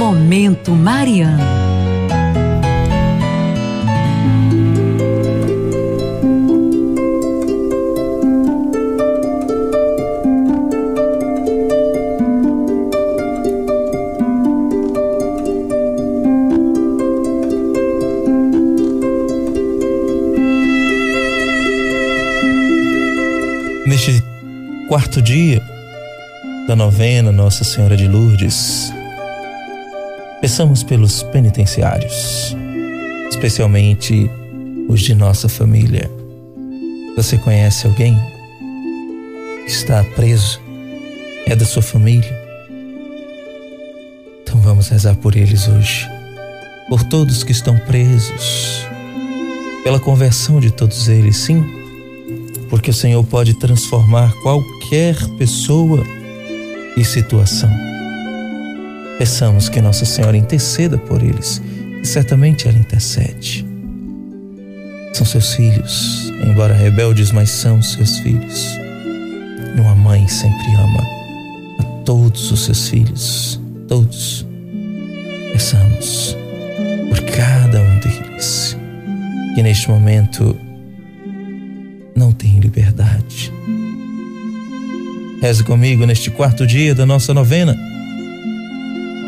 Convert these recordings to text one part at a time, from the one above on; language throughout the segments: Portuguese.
Momento Mariano. Neste quarto dia da novena Nossa Senhora de Lourdes, peçamos pelos penitenciários, especialmente os de nossa família. Você conhece alguém que está preso? É da sua família? Então vamos rezar por eles hoje, por todos que estão presos, pela conversão de todos eles, sim porque o Senhor pode transformar qualquer pessoa e situação. Peçamos que Nossa Senhora interceda por eles, e certamente ela intercede. São seus filhos, embora rebeldes, mas são seus filhos. E uma mãe sempre ama a todos os seus filhos, todos. Peçamos por cada um deles, que neste momento não tem liberdade. Reze comigo neste quarto dia da nossa novena.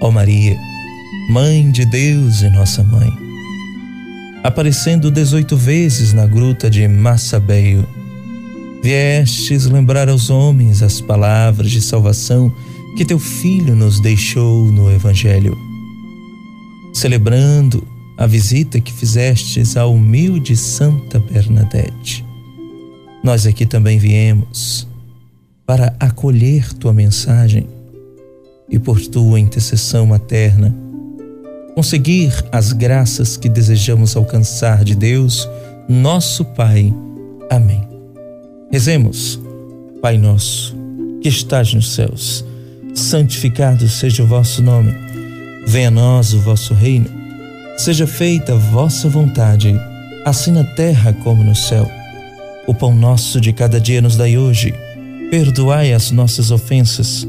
Ó Maria, Mãe de Deus e nossa mãe, aparecendo dezoito vezes na gruta de Massabeio, viestes lembrar aos homens as palavras de salvação que teu filho nos deixou no Evangelho. Celebrando a visita que fizestes à humilde Santa Bernadette nós aqui também viemos para acolher tua mensagem e por tua intercessão materna conseguir as graças que desejamos alcançar de Deus, nosso Pai. Amém. Rezemos, Pai nosso, que estás nos céus, santificado seja o vosso nome. Venha a nós o vosso reino. Seja feita a vossa vontade, assim na terra como no céu. O pão nosso de cada dia nos dai hoje. Perdoai as nossas ofensas,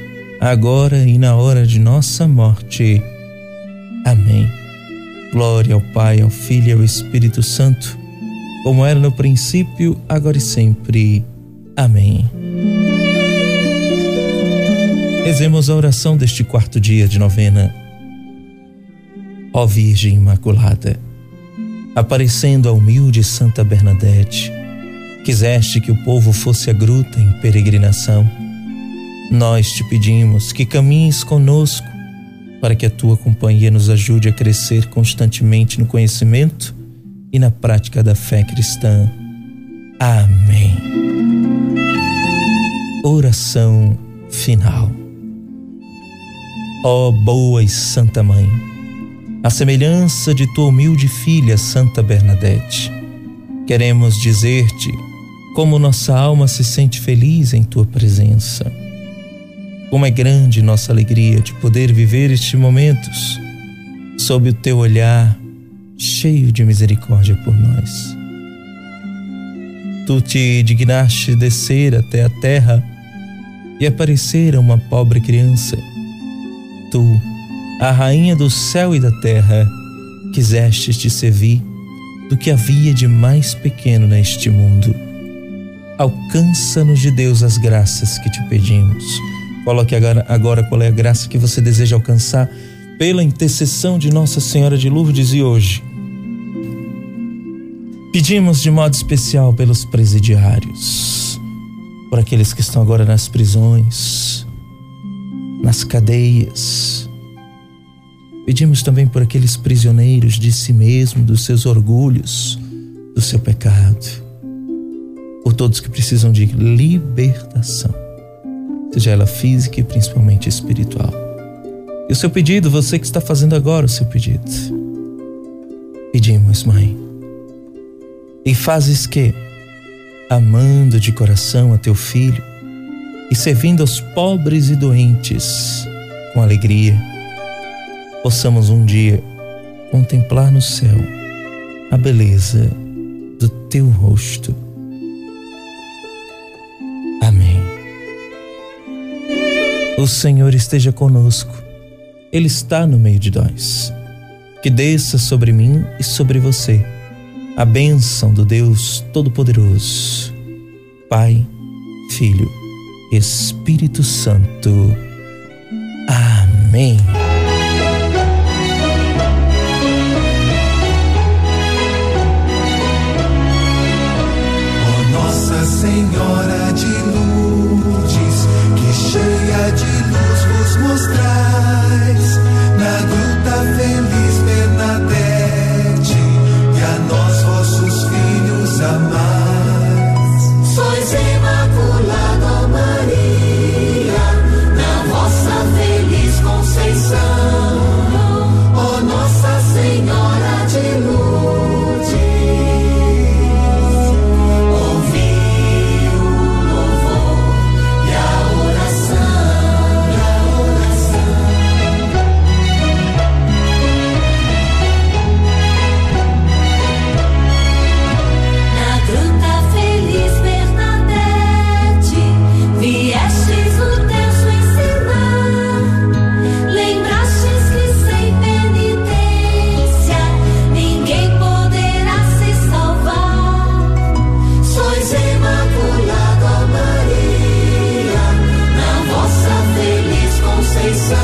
agora e na hora de nossa morte. Amém. Glória ao Pai, ao Filho e ao Espírito Santo, como era no princípio, agora e sempre. Amém. Rezemos a oração deste quarto dia de novena. Ó Virgem Imaculada, aparecendo a humilde Santa Bernadette, Quiseste que o povo fosse a gruta em peregrinação. Nós te pedimos que caminhes conosco para que a tua companhia nos ajude a crescer constantemente no conhecimento e na prática da fé cristã. Amém. Oração final. Ó oh, boa e santa mãe, a semelhança de tua humilde filha Santa Bernadette, queremos dizer-te como nossa alma se sente feliz em tua presença. Como é grande nossa alegria de poder viver estes momentos sob o teu olhar cheio de misericórdia por nós. Tu te dignaste descer até a terra e aparecer a uma pobre criança. Tu, a rainha do céu e da terra, quiseste te servir do que havia de mais pequeno neste mundo. Alcança-nos de Deus as graças que te pedimos. Coloque agora, agora qual é a graça que você deseja alcançar pela intercessão de Nossa Senhora de Lourdes e hoje. Pedimos de modo especial pelos presidiários, por aqueles que estão agora nas prisões, nas cadeias, Pedimos também por aqueles prisioneiros de si mesmo, dos seus orgulhos, do seu pecado. Por todos que precisam de libertação, seja ela física e principalmente espiritual. E o seu pedido, você que está fazendo agora o seu pedido. Pedimos, Mãe, e fazes que, amando de coração a teu filho e servindo aos pobres e doentes com alegria, possamos um dia contemplar no céu a beleza do teu rosto. O Senhor esteja conosco, Ele está no meio de nós. Que desça sobre mim e sobre você a bênção do Deus Todo-Poderoso, Pai, Filho, Espírito Santo. Amém. Oh Nossa Senhora so.